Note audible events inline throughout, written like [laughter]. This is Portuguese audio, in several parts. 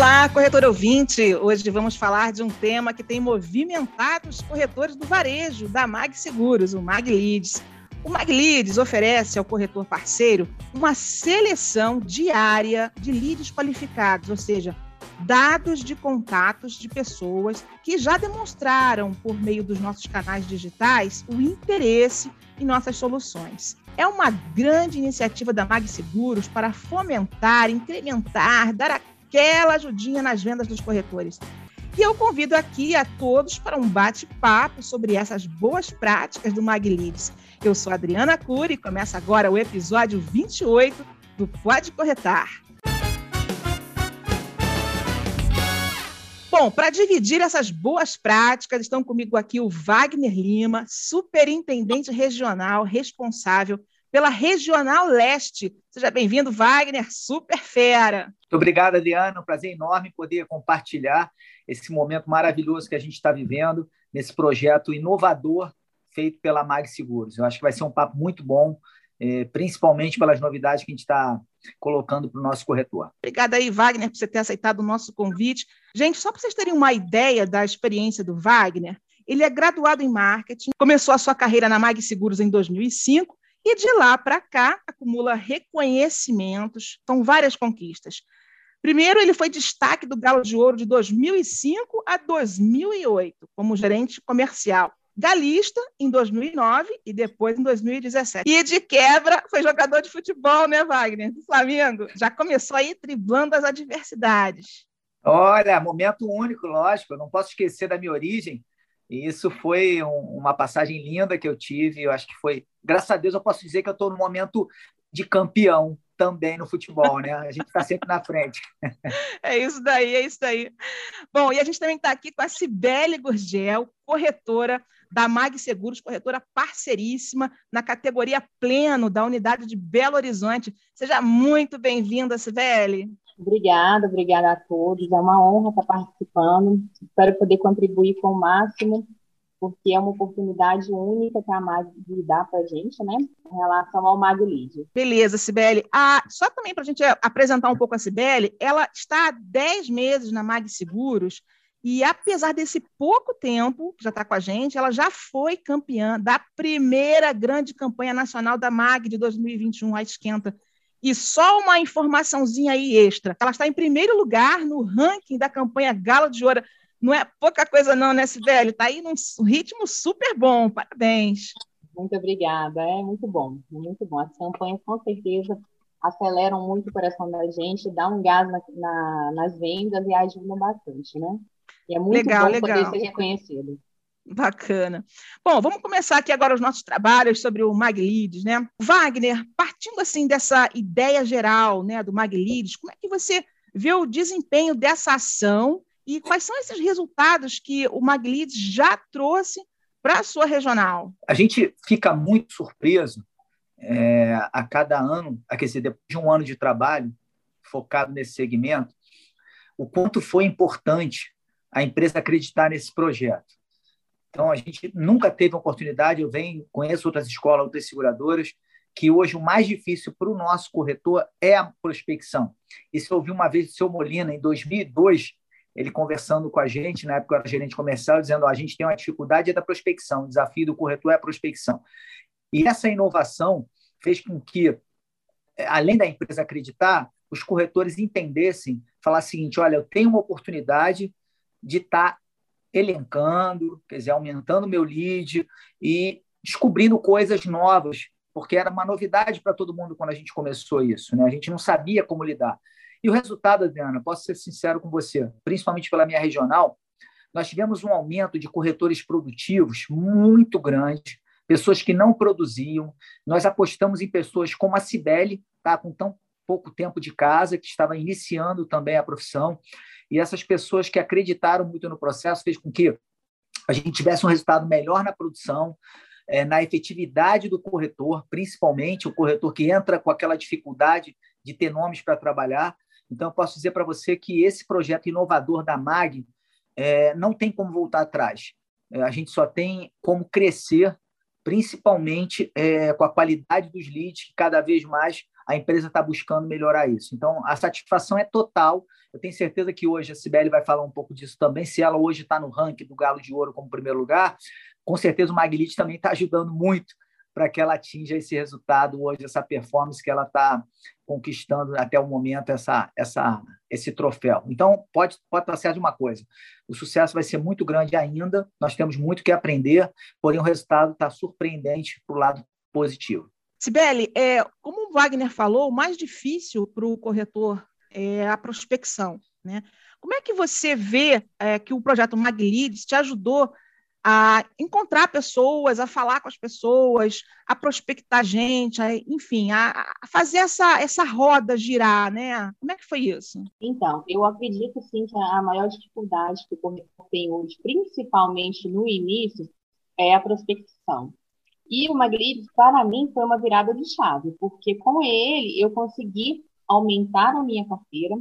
Olá, corretor ouvinte! Hoje vamos falar de um tema que tem movimentado os corretores do varejo da Mag Seguros, o Mag Leads. O Mag Leads oferece ao corretor parceiro uma seleção diária de leads qualificados, ou seja, dados de contatos de pessoas que já demonstraram, por meio dos nossos canais digitais, o interesse em nossas soluções. É uma grande iniciativa da Mag Seguros para fomentar, incrementar, dar aquela ajudinha nas vendas dos corretores. E eu convido aqui a todos para um bate-papo sobre essas boas práticas do MagLeads. Eu sou Adriana Cury e começa agora o episódio 28 do Pode Corretar. Bom, para dividir essas boas práticas, estão comigo aqui o Wagner Lima, superintendente regional responsável pela Regional Leste. Seja bem-vindo, Wagner, super fera. Muito obrigado, Adriana. É um prazer enorme poder compartilhar esse momento maravilhoso que a gente está vivendo nesse projeto inovador feito pela Mag Seguros. Eu acho que vai ser um papo muito bom, é, principalmente pelas novidades que a gente está colocando para o nosso corretor. Obrigada aí, Wagner, por você ter aceitado o nosso convite. Gente, só para vocês terem uma ideia da experiência do Wagner, ele é graduado em marketing, começou a sua carreira na Mag Seguros em 2005 e de lá para cá acumula reconhecimentos, são várias conquistas. Primeiro, ele foi destaque do Galo de Ouro de 2005 a 2008 como gerente comercial. Galista em 2009 e depois em 2017. E de quebra foi jogador de futebol, né, Wagner? Do Flamengo. Já começou aí driblando as adversidades. Olha, momento único, lógico. Eu não posso esquecer da minha origem. E isso foi um, uma passagem linda que eu tive. Eu acho que foi, graças a Deus, eu posso dizer que eu estou no momento de campeão também no futebol, né? A gente está sempre na frente. [laughs] É isso daí, é isso daí. Bom, e a gente também está aqui com a Cibele Gurgel, corretora da Mag Seguros, corretora parceiríssima na categoria pleno da unidade de Belo Horizonte. Seja muito bem-vinda, Cibele. Obrigada, obrigada a todos. É uma honra estar participando. Espero poder contribuir com o máximo, porque é uma oportunidade única que a MAG dá para a gente, né, em relação ao MAG Lead. Beleza, Sibeli. Ah, só também para a gente apresentar um pouco a Sibeli, ela está há 10 meses na MAG Seguros, e apesar desse pouco tempo que já está com a gente, ela já foi campeã da primeira grande campanha nacional da MAG de 2021, a Esquenta, e só uma informaçãozinha aí extra. Ela está em primeiro lugar no ranking da campanha Galo de Ouro. Não é pouca coisa não, né, Sibeli? Está aí num ritmo super bom. Parabéns. Muito obrigada. É muito bom, muito bom. As campanhas, com certeza, aceleram muito o coração da gente, dão um gás na, na, nas vendas e ajudam bastante, né? E é muito legal, bom legal. poder ser reconhecido. Bacana. Bom, vamos começar aqui agora os nossos trabalhos sobre o MagLeads, né? Wagner, partindo assim dessa ideia geral, né, do MagLeads, como é que você vê o desempenho dessa ação e quais são esses resultados que o MagLeads já trouxe para a sua regional? A gente fica muito surpreso é, a cada ano, quer dizer, depois de um ano de trabalho focado nesse segmento, o quanto foi importante a empresa acreditar nesse projeto. Então, a gente nunca teve oportunidade, eu venho, conheço outras escolas, outras seguradoras, que hoje o mais difícil para o nosso corretor é a prospecção. Isso eu ouvi uma vez do seu Molina, em 2002, ele conversando com a gente, na época era gerente comercial, dizendo: oh, a gente tem uma dificuldade é da prospecção, o desafio do corretor é a prospecção. E essa inovação fez com que, além da empresa acreditar, os corretores entendessem, falar o seguinte: olha, eu tenho uma oportunidade de estar tá elencando, quer dizer, aumentando meu lead e descobrindo coisas novas, porque era uma novidade para todo mundo quando a gente começou isso, né? A gente não sabia como lidar. E o resultado, Adriana, posso ser sincero com você, principalmente pela minha regional, nós tivemos um aumento de corretores produtivos muito grande, pessoas que não produziam. Nós apostamos em pessoas como a Cibele, tá, com tão pouco tempo de casa, que estava iniciando também a profissão. E essas pessoas que acreditaram muito no processo fez com que a gente tivesse um resultado melhor na produção, é, na efetividade do corretor, principalmente o corretor que entra com aquela dificuldade de ter nomes para trabalhar. Então, eu posso dizer para você que esse projeto inovador da MAG é, não tem como voltar atrás. É, a gente só tem como crescer, principalmente é, com a qualidade dos leads, que cada vez mais a empresa está buscando melhorar isso. Então, a satisfação é total. Eu tenho certeza que hoje a Sibeli vai falar um pouco disso também. Se ela hoje está no ranking do Galo de Ouro como primeiro lugar, com certeza o Maglite também está ajudando muito para que ela atinja esse resultado hoje, essa performance que ela está conquistando até o momento, essa, essa, esse troféu. Então, pode, pode estar certo de uma coisa: o sucesso vai ser muito grande ainda, nós temos muito que aprender, porém o resultado está surpreendente para o lado positivo. Sibeli, é, como o Wagner falou, o mais difícil para o corretor é a prospecção. Né? Como é que você vê é, que o projeto Maglides te ajudou a encontrar pessoas, a falar com as pessoas, a prospectar gente, a, enfim, a, a, fazer essa, essa roda girar, né? Como é que foi isso? Então, eu acredito sim que a maior dificuldade que o corretor tem hoje, principalmente no início, é a prospecção. E o Magrides, para mim, foi uma virada de chave, porque com ele eu consegui aumentar a minha carteira,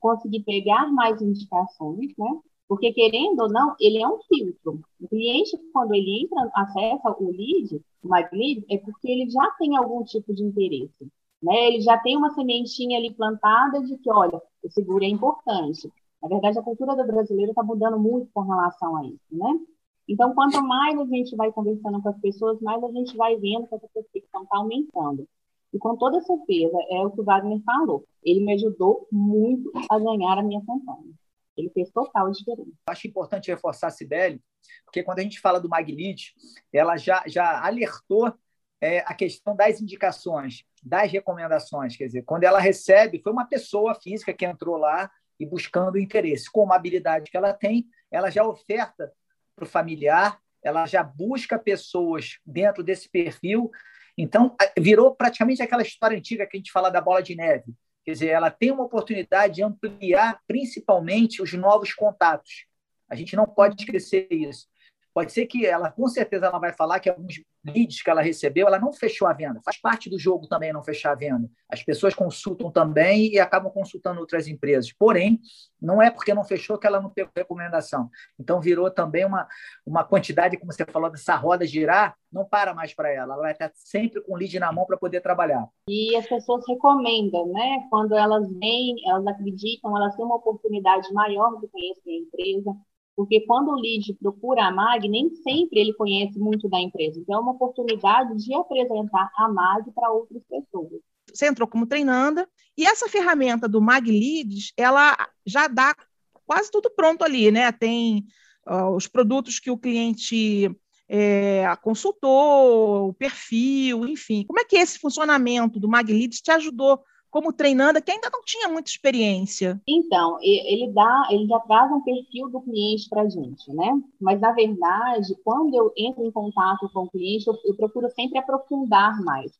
consegui pegar mais indicações, né? Porque, querendo ou não, ele é um filtro. O cliente, quando ele entra, acessa o lead, o MyLead, é porque ele já tem algum tipo de interesse. Né? Ele já tem uma sementinha ali plantada de que, olha, o seguro é importante. Na verdade, a cultura do brasileiro está mudando muito com relação a isso, né? Então, quanto mais a gente vai conversando com as pessoas, mais a gente vai vendo que essa percepção está aumentando. E com toda certeza, é o que o Wagner falou. Ele me ajudou muito a ganhar a minha campanha. Ele fez total diferença. Acho importante reforçar a Sibeli, porque quando a gente fala do Magnite, ela já, já alertou é, a questão das indicações, das recomendações. Quer dizer, quando ela recebe, foi uma pessoa física que entrou lá e buscando interesse. Com uma habilidade que ela tem, ela já oferta para o familiar, ela já busca pessoas dentro desse perfil. Então, virou praticamente aquela história antiga que a gente fala da bola de neve. Quer dizer, ela tem uma oportunidade de ampliar principalmente os novos contatos. A gente não pode esquecer isso. Pode ser que ela, com certeza, ela vai falar que alguns leads que ela recebeu, ela não fechou a venda. Faz parte do jogo também não fechar a venda. As pessoas consultam também e acabam consultando outras empresas. Porém, não é porque não fechou que ela não pegou recomendação. Então, virou também uma, uma quantidade, como você falou, dessa roda girar, não para mais para ela. Ela vai estar sempre com o lead na mão para poder trabalhar. E as pessoas recomendam, né? Quando elas vêm, elas acreditam, elas têm uma oportunidade maior de conhecer a empresa porque quando o lead procura a MAG, nem sempre ele conhece muito da empresa. Então, é uma oportunidade de apresentar a MAG para outras pessoas. Você entrou como treinanda, e essa ferramenta do MAG Leads, ela já dá quase tudo pronto ali, né? Tem uh, os produtos que o cliente é, consultou, o perfil, enfim. Como é que esse funcionamento do MAG Leads te ajudou como treinanda que ainda não tinha muita experiência? Então, ele dá, ele já traz um perfil do cliente para a gente, né? Mas na verdade, quando eu entro em contato com o cliente, eu, eu procuro sempre aprofundar mais,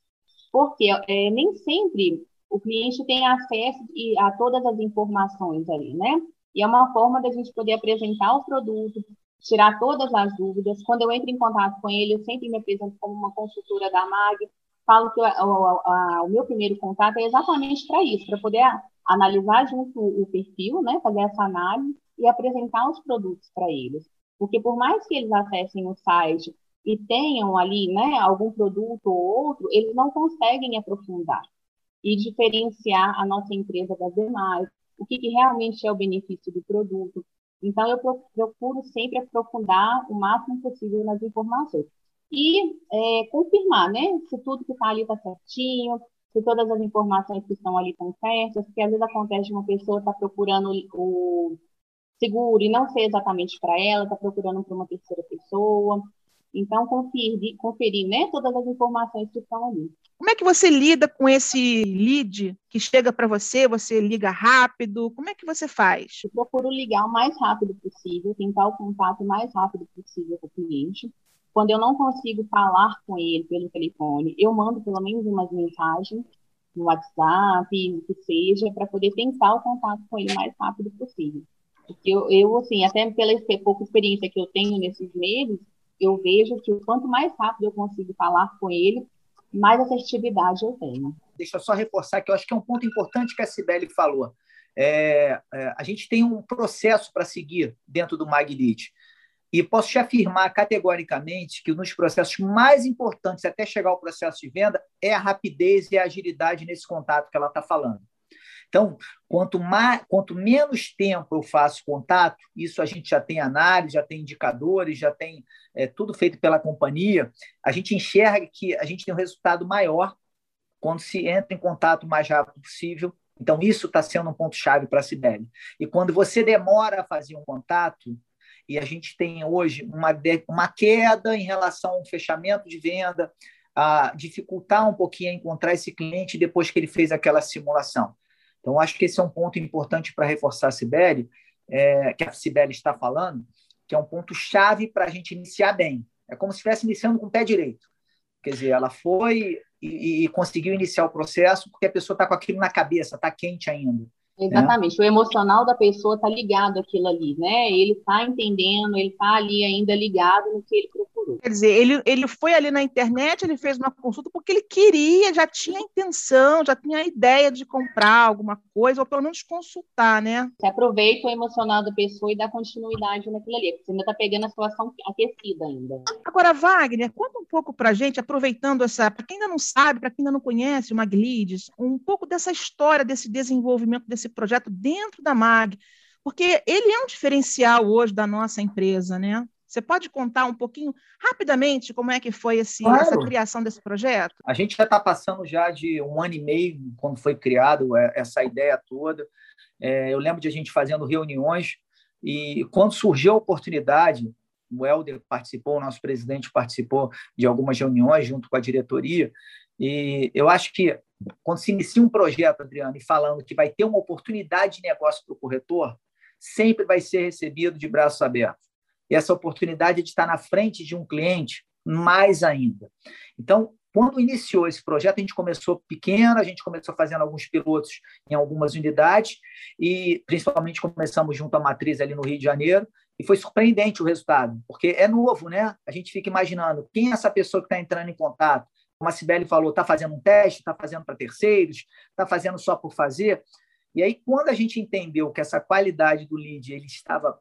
porque é, nem sempre o cliente tem acesso a todas as informações ali, né? E é uma forma da gente poder apresentar o produto, tirar todas as dúvidas. Quando eu entro em contato com ele, eu sempre me apresento como uma consultora da MAG, falo que o, o meu primeiro contato é exatamente para isso, para poder analisar junto o perfil, né, fazer essa análise e apresentar os produtos para eles. Porque por mais que eles acessem o site e tenham ali né, algum produto ou outro, eles não conseguem aprofundar e diferenciar a nossa empresa das demais, o que, que realmente é o benefício do produto. Então, eu procuro sempre aprofundar o máximo possível nas informações e é, confirmar, né, se tudo que está ali está certinho, se todas as informações que estão ali estão certas, porque às vezes acontece de uma pessoa estar tá procurando o seguro e não ser exatamente para ela, está procurando para uma terceira pessoa. Então, conferir, conferir né, todas as informações que estão ali. Como é que você lida com esse lead que chega para você? Você liga rápido? Como é que você faz? Eu procuro ligar o mais rápido possível, tentar o contato o mais rápido possível com o cliente. Quando eu não consigo falar com ele pelo telefone, eu mando pelo menos umas mensagens no WhatsApp, o que seja, para poder tentar o contato com ele o mais rápido possível. Porque eu, eu, assim, até pela pouca experiência que eu tenho nesses meses, eu vejo que quanto mais rápido eu consigo falar com ele, mais assertividade eu tenho. Deixa eu só reforçar que eu acho que é um ponto importante que a Sibeli falou. É, é, a gente tem um processo para seguir dentro do Maglite. E posso te afirmar categoricamente que nos processos mais importantes, até chegar ao processo de venda, é a rapidez e a agilidade nesse contato que ela está falando. Então, quanto, mais, quanto menos tempo eu faço contato, isso a gente já tem análise, já tem indicadores, já tem é, tudo feito pela companhia, a gente enxerga que a gente tem um resultado maior quando se entra em contato o mais rápido possível. Então, isso está sendo um ponto-chave para a Cibele. E quando você demora a fazer um contato, e a gente tem hoje uma, uma queda em relação ao fechamento de venda, a dificultar um pouquinho a encontrar esse cliente depois que ele fez aquela simulação. Então, acho que esse é um ponto importante para reforçar a Sibeli, é, que a Sibeli está falando, que é um ponto chave para a gente iniciar bem. É como se estivesse iniciando com o pé direito. Quer dizer, ela foi e, e conseguiu iniciar o processo porque a pessoa está com aquilo na cabeça, está quente ainda. Exatamente, o emocional da pessoa está ligado àquilo ali, né? Ele está entendendo, ele está ali ainda ligado no que ele procurou. Quer dizer, ele, ele foi ali na internet, ele fez uma consulta porque ele queria, já tinha a intenção, já tinha a ideia de comprar alguma coisa, ou pelo menos consultar, né? Você aproveita o emocional da pessoa e dá continuidade naquilo ali, porque você ainda está pegando a situação aquecida ainda. Agora, Wagner, conta um pouco para gente, aproveitando essa, para quem ainda não sabe, para quem ainda não conhece o Maglides, um pouco dessa história, desse desenvolvimento desse projeto dentro da MAG, porque ele é um diferencial hoje da nossa empresa, né? Você pode contar um pouquinho, rapidamente, como é que foi esse, claro. essa criação desse projeto? A gente já está passando já de um ano e meio, quando foi criado é, essa ideia toda. É, eu lembro de a gente fazendo reuniões e quando surgiu a oportunidade, o Helder participou, o nosso presidente participou de algumas reuniões junto com a diretoria, e eu acho que quando se inicia um projeto, Adriano, e falando que vai ter uma oportunidade de negócio para o corretor, sempre vai ser recebido de braços abertos. E essa oportunidade de estar na frente de um cliente, mais ainda. Então, quando iniciou esse projeto, a gente começou pequeno, a gente começou fazendo alguns pilotos em algumas unidades, e principalmente começamos junto à matriz ali no Rio de Janeiro, e foi surpreendente o resultado, porque é novo, né? A gente fica imaginando quem é essa pessoa que está entrando em contato, como a Sibeli falou, está fazendo um teste, está fazendo para terceiros, está fazendo só por fazer. E aí, quando a gente entendeu que essa qualidade do lead ele estava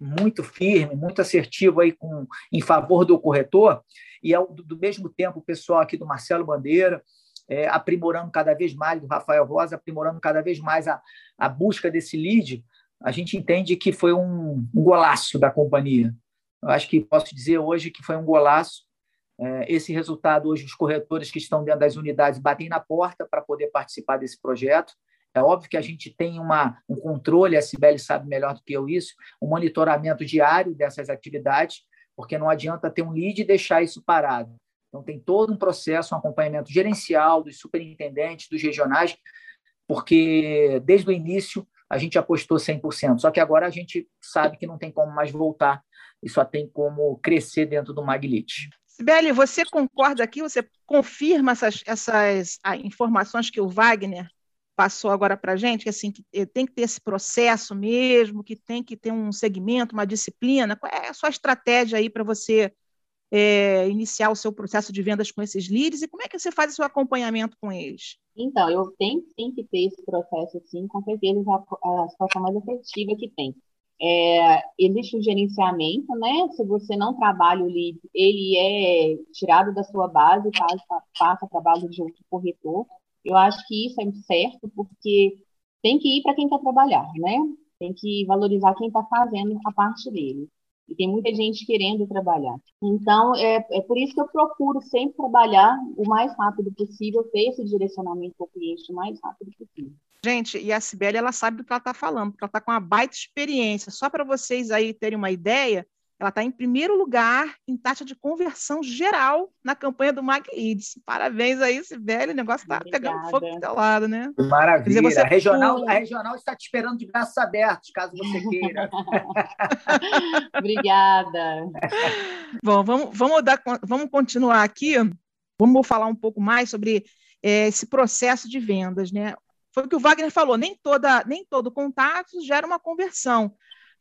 muito firme, muito assertivo aí com, em favor do corretor, e ao, do, mesmo tempo o pessoal aqui do Marcelo Bandeira, é, aprimorando cada vez mais, do Rafael Rosa, aprimorando cada vez mais a, a busca desse lead, a gente entende que foi um, um golaço da companhia. Eu acho que posso dizer hoje que foi um golaço esse resultado, hoje, os corretores que estão dentro das unidades batem na porta para poder participar desse projeto. É óbvio que a gente tem uma, um controle, a Sibeli sabe melhor do que eu isso, um monitoramento diário dessas atividades, porque não adianta ter um lead e deixar isso parado. Então, tem todo um processo, um acompanhamento gerencial dos superintendentes, dos regionais, porque desde o início a gente apostou 100%, só que agora a gente sabe que não tem como mais voltar e só tem como crescer dentro do Maglite. Sibeli, você concorda aqui? Você confirma essas, essas ah, informações que o Wagner passou agora para a gente, que assim que eh, tem que ter esse processo mesmo, que tem que ter um segmento, uma disciplina. Qual é a sua estratégia aí para você é, iniciar o seu processo de vendas com esses leads e como é que você faz o seu acompanhamento com eles? Então, eu tenho, tenho que ter esse processo, sim, com certeza a, a situação mais efetiva que tem. É, existe o gerenciamento, né? Se você não trabalha o lead, ele é tirado da sua base, passa, passa trabalho de outro corretor. Eu acho que isso é certo, porque tem que ir para quem quer trabalhar, né? Tem que valorizar quem está fazendo a parte dele. E tem muita gente querendo trabalhar. Então, é, é por isso que eu procuro sempre trabalhar o mais rápido possível, ter esse direcionamento para o cliente o mais rápido possível. Gente, e a Sibeli, ela sabe do que ela está falando, porque ela está com uma baita experiência. Só para vocês aí terem uma ideia, ela está em primeiro lugar em taxa de conversão geral na campanha do MagLeads. Parabéns aí, Sibeli, o negócio está pegando fogo do teu lado, né? Maravilha. Dizer, a, regional, a regional está te esperando de braços abertos, caso você queira. [laughs] Obrigada. Bom, vamos, vamos, dar, vamos continuar aqui. Vamos falar um pouco mais sobre é, esse processo de vendas, né? Foi o que o Wagner falou, nem, toda, nem todo contato gera uma conversão.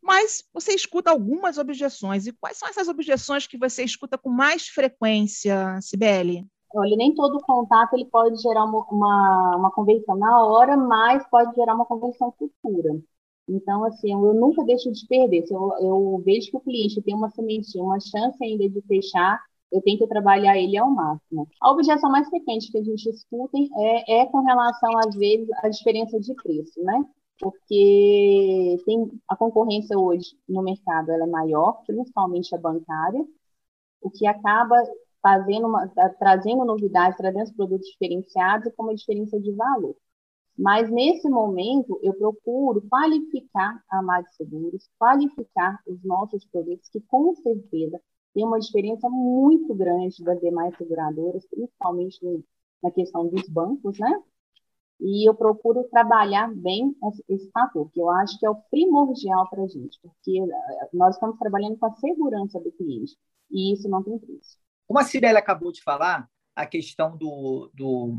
Mas você escuta algumas objeções. E quais são essas objeções que você escuta com mais frequência, Sibeli? Olha, nem todo contato ele pode gerar uma, uma, uma, conversão na hora, mas pode gerar uma conversão futura. Então, assim, eu nunca deixo de perder. Se eu, eu vejo que o cliente tem uma sementinha, uma chance ainda de fechar, eu tento trabalhar ele ao máximo. A objeção mais frequente que a gente escuta é, é com relação, às vezes, à diferença de preço, né? Porque tem, a concorrência hoje no mercado ela é maior, principalmente a bancária, o que acaba fazendo uma, trazendo novidades, trazendo produtos diferenciados com uma diferença de valor. Mas, nesse momento, eu procuro qualificar a Mag Seguros, qualificar os nossos produtos, que com certeza tem uma diferença muito grande das demais seguradoras, principalmente na questão dos bancos, né? E eu procuro trabalhar bem esse fator, que eu acho que é o primordial para a gente, porque eh, nós estamos trabalhando com a segurança do cliente, e isso não tem preço. Como a Cirela acabou de falar, a questão do, do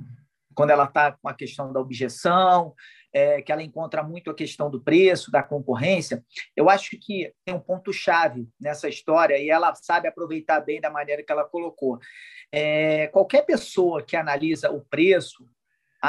quando ela está com a questão da objeção, é, que ela encontra muito a questão do preço, da concorrência, eu acho que tem um ponto-chave nessa história e ela sabe aproveitar bem da maneira que ela colocou. É, qualquer pessoa que analisa o preço,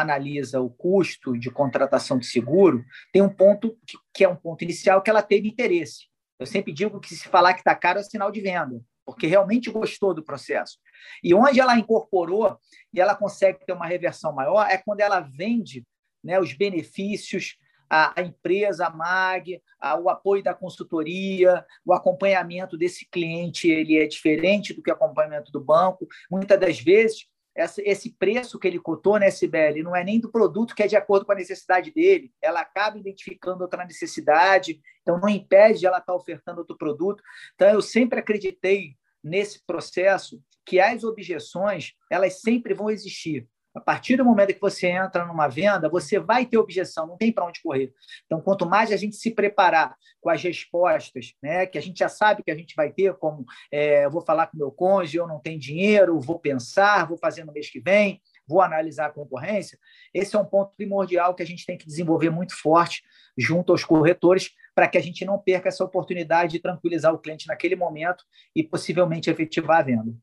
analisa o custo de contratação de seguro, tem um ponto que, que é um ponto inicial que ela teve interesse. Eu sempre digo que se falar que está caro é sinal de venda porque realmente gostou do processo. E onde ela incorporou e ela consegue ter uma reversão maior é quando ela vende né, os benefícios, a, empresa, a MAG, a, o apoio da consultoria, o acompanhamento desse cliente ele é diferente do que o acompanhamento do banco. Muitas das vezes, esse preço que ele cotou na SBL não é nem do produto que é de acordo com a necessidade dele, ela acaba identificando outra necessidade, então não impede ela estar ofertando outro produto. Então, eu sempre acreditei nesse processo que as objeções elas sempre vão existir. A partir do momento que você entra numa venda, você vai ter objeção, não tem para onde correr. Então, quanto mais a gente se preparar com as respostas, né, que a gente já sabe que a gente vai ter, como é, eu vou falar com meu cônjuge, eu não tenho dinheiro, vou pensar, vou fazer no mês que vem, vou analisar a concorrência, esse é um ponto primordial que a gente tem que desenvolver muito forte junto aos corretores para que a gente não perca essa oportunidade de tranquilizar o cliente naquele momento e possivelmente efetivar a venda.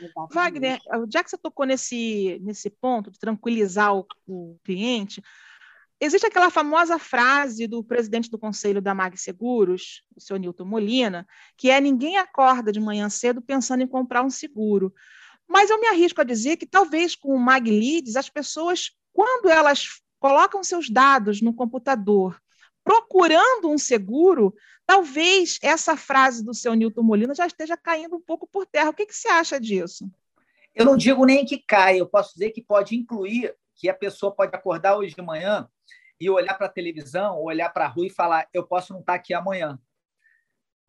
Exatamente. Wagner, já que você tocou nesse, nesse ponto de tranquilizar o, o, cliente, existe aquela famosa frase do presidente do conselho da Mag Seguros, o senhor Nilton Molina, que é ninguém acorda de manhã cedo pensando em comprar um seguro. Mas eu me arrisco a dizer que talvez com o Mag Leads, as pessoas, quando elas colocam seus dados no computador procurando um seguro, talvez essa frase do seu Newton Molina já esteja caindo um pouco por terra. O que, que você acha disso? Eu não digo nem que cai, eu posso dizer que pode incluir que a pessoa pode acordar hoje de manhã e olhar para a televisão, olhar para a rua e falar: eu posso não estar aqui amanhã,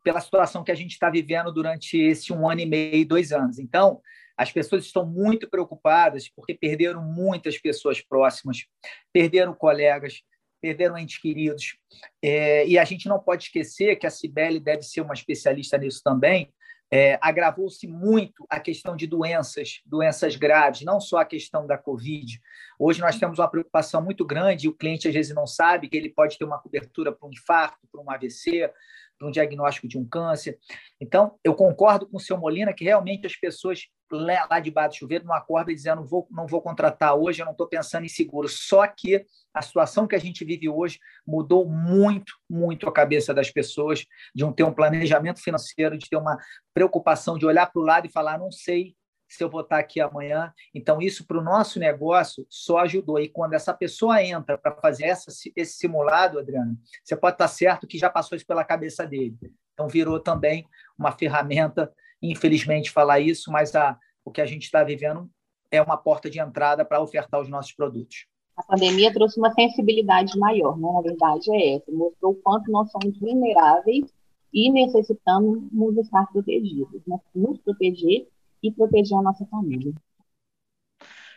pela situação que a gente está vivendo durante esse um ano e meio, dois anos. Então, as pessoas estão muito preocupadas porque perderam muitas pessoas próximas, perderam colegas, perderam entes queridos. É, e a gente não pode esquecer que a Cibele deve ser uma especialista nisso também. É, Agravou-se muito a questão de doenças, doenças graves, não só a questão da Covid. Hoje nós temos uma preocupação muito grande, e o cliente às vezes não sabe que ele pode ter uma cobertura para um infarto, para um AVC, para um diagnóstico de um câncer. Então, eu concordo com o seu Molina que realmente as pessoas lá debaixo do chuveiro não acordam dizendo vou, não vou contratar hoje, eu não estou pensando em seguro. Só que a situação que a gente vive hoje mudou muito, muito a cabeça das pessoas, de um ter um planejamento financeiro, de ter uma preocupação de olhar para o lado e falar, não sei se eu vou estar aqui amanhã. Então, isso para o nosso negócio só ajudou. E quando essa pessoa entra para fazer essa, esse simulado, Adriano, você pode estar certo que já passou isso pela cabeça dele. Então, virou também uma ferramenta, infelizmente, falar isso, mas a, o que a gente está vivendo é uma porta de entrada para ofertar os nossos produtos. A pandemia trouxe uma sensibilidade maior, né? Na verdade, é essa. Mostrou o quanto nós somos vulneráveis e necessitamos estar protegidos. Né? Nos proteger e proteger a nossa família.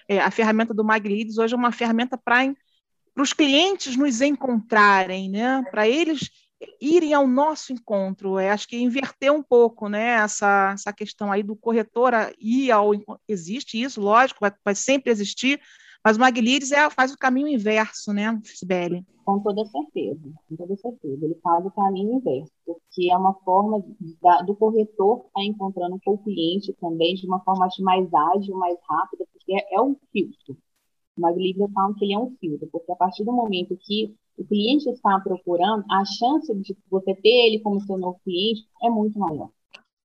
É, a ferramenta do Magrides hoje é uma ferramenta para os clientes nos encontrarem, né? para eles irem ao nosso encontro. É, acho que inverter um pouco né? essa, essa questão aí do corretor ir ao. Existe isso, lógico, vai, vai sempre existir, mas o Maglides é, faz o caminho inverso, né, Sibeli? Com toda certeza, com toda certeza. Ele faz o caminho inverso, porque é uma forma da, do corretor estar encontrando com o cliente também de uma forma mais ágil, mais rápida, porque é, é um filtro. O Maglides eu falo que ele é um filtro, porque a partir do momento que o cliente está procurando, a chance de você ter ele como seu novo cliente é muito maior.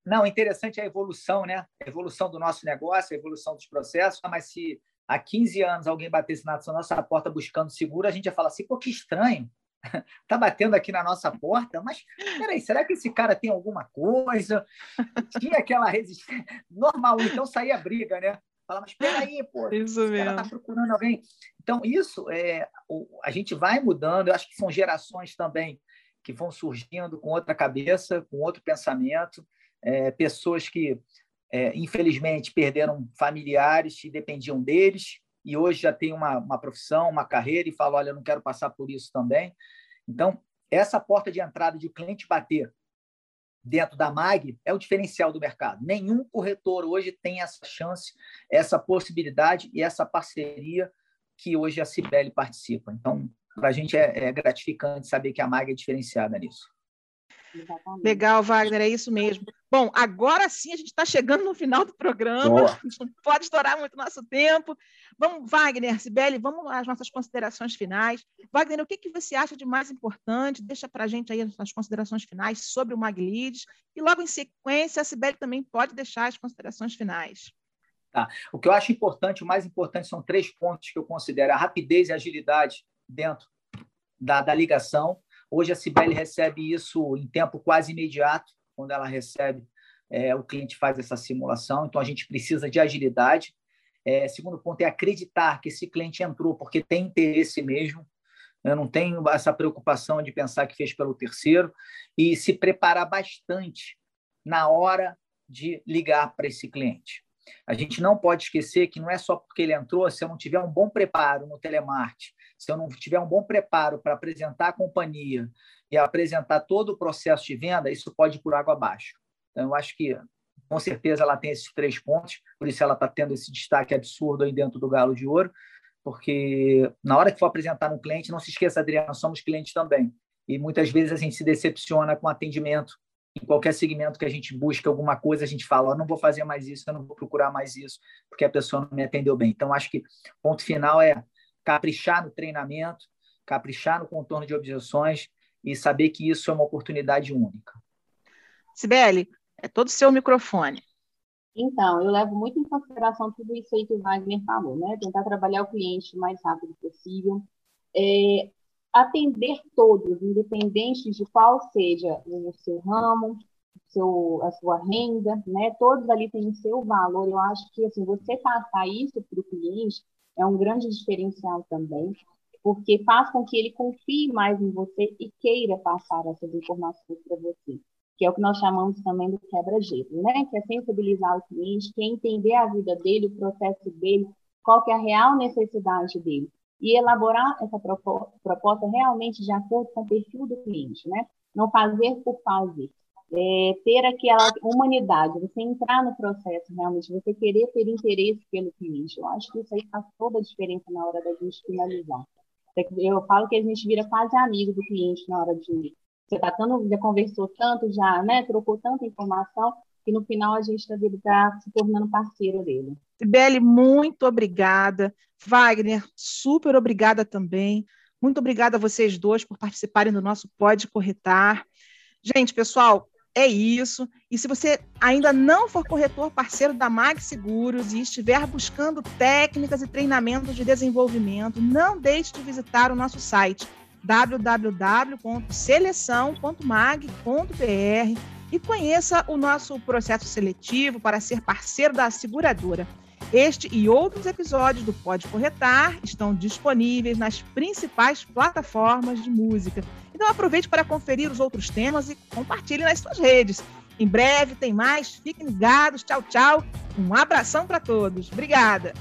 Não, interessante a evolução, né? A evolução do nosso negócio, a evolução dos processos. Mas se há 15 anos alguém batesse na nossa porta buscando seguro, a gente ia falar assim, pô, que estranho. [laughs] Tá batendo aqui na nossa porta, mas peraí, será que esse cara tem alguma coisa? Tinha aquela resistência. Normal, então saía briga, né? Fala, mas peraí, pô, [laughs] isso esse mesmo. cara tá procurando alguém. Então, isso é, a gente vai mudando, eu acho que são gerações também que vão surgindo com outra cabeça, com outro pensamento é, pessoas que, é, infelizmente, perderam familiares e dependiam deles, e hoje já tem uma, uma profissão, uma carreira, e falam: olha, eu não quero passar por isso também. Então, essa porta de entrada de o cliente bater dentro da MAG é o diferencial do mercado. Nenhum corretor hoje tem essa chance, essa possibilidade e essa parceria que hoje a Cibele participa. Então, para a gente é, é gratificante saber que a MAG é diferenciada nisso. Exatamente. Legal, Wagner, é isso mesmo. Bom, agora sim a gente está chegando no final do programa, Boa. [laughs] não pode estourar muito nosso tempo. Vamos, Wagner, Sibeli, vamos às nossas considerações finais. Wagner, o que, que você acha de mais importante? Deixa para a gente aí as considerações finais sobre o Maglides. E logo em sequência, a Sibeli também pode deixar as considerações finais. Tá. O que eu acho importante, o mais importante, são três pontos que eu considero: a rapidez e a agilidade dentro da, da ligação Hoje a Cibele recebe isso em tempo quase imediato, quando ela recebe, é, o cliente faz essa simulação, então a gente precisa de agilidade. É, segundo ponto é acreditar que esse cliente entrou porque tem interesse mesmo, eu não tenho essa preocupação de pensar que fez pelo terceiro e se preparar bastante na hora de ligar para esse cliente. A gente não pode esquecer que não é só porque ele entrou, se eu não tiver um bom preparo no telemarketing, se eu não tiver um bom preparo para apresentar a companhia e apresentar todo o processo de venda, isso pode ir por água abaixo. Então, eu acho que, com certeza, ela tem esses três pontos, por isso ela está tendo esse destaque absurdo aí dentro do Galo de Ouro, porque na hora que for apresentar um cliente, não se esqueça, Adriano, somos clientes também. E muitas vezes a gente se decepciona com atendimento em qualquer segmento que a gente busca alguma coisa, a gente fala, oh, não vou fazer mais isso, eu não vou procurar mais isso, porque a pessoa não me atendeu bem. Então, acho que ponto final é caprichar no treinamento, caprichar no contorno de objeções e saber que isso é uma oportunidade única. Sibeli, é todo seu microfone. Então, eu levo muito em consideração tudo isso aí que o Wagner falou, né? Tentar trabalhar o cliente o mais rápido possível. É, atender todos, independente de qual seja o seu ramo, seu, a sua renda, né? Todos ali têm o seu valor. Eu acho que assim, você passar isso para o cliente é um grande diferencial também, porque faz com que ele confie mais em você e queira passar essas informações para você, que é o que nós chamamos também do quebra-gelo, né? Que é sensibilizar o cliente, que é entender a vida dele, o processo dele, qual que é a real necessidade dele e elaborar essa proposta realmente de acordo com o perfil do cliente, né? Não fazer por fazer. É, ter aquela humanidade, você entrar no processo realmente, você querer ter interesse pelo cliente. Eu acho que isso aí faz toda a diferença na hora da gente finalizar. Eu falo que a gente vira quase amigo do cliente na hora de. Você tá tando, já conversou tanto, já né, trocou tanta informação, que no final a gente está tá se tornando parceiro dele. Sibeli, muito obrigada. Wagner, super obrigada também. Muito obrigada a vocês dois por participarem do nosso Pode Corretar. Gente, pessoal, é isso. E se você ainda não for corretor parceiro da Mag Seguros e estiver buscando técnicas e treinamentos de desenvolvimento, não deixe de visitar o nosso site www.seleção.mag.br e conheça o nosso processo seletivo para ser parceiro da seguradora. Este e outros episódios do Pode Corretar estão disponíveis nas principais plataformas de música. Então aproveite para conferir os outros temas e compartilhe nas suas redes. Em breve tem mais, fiquem ligados. Tchau, tchau. Um abração para todos. Obrigada.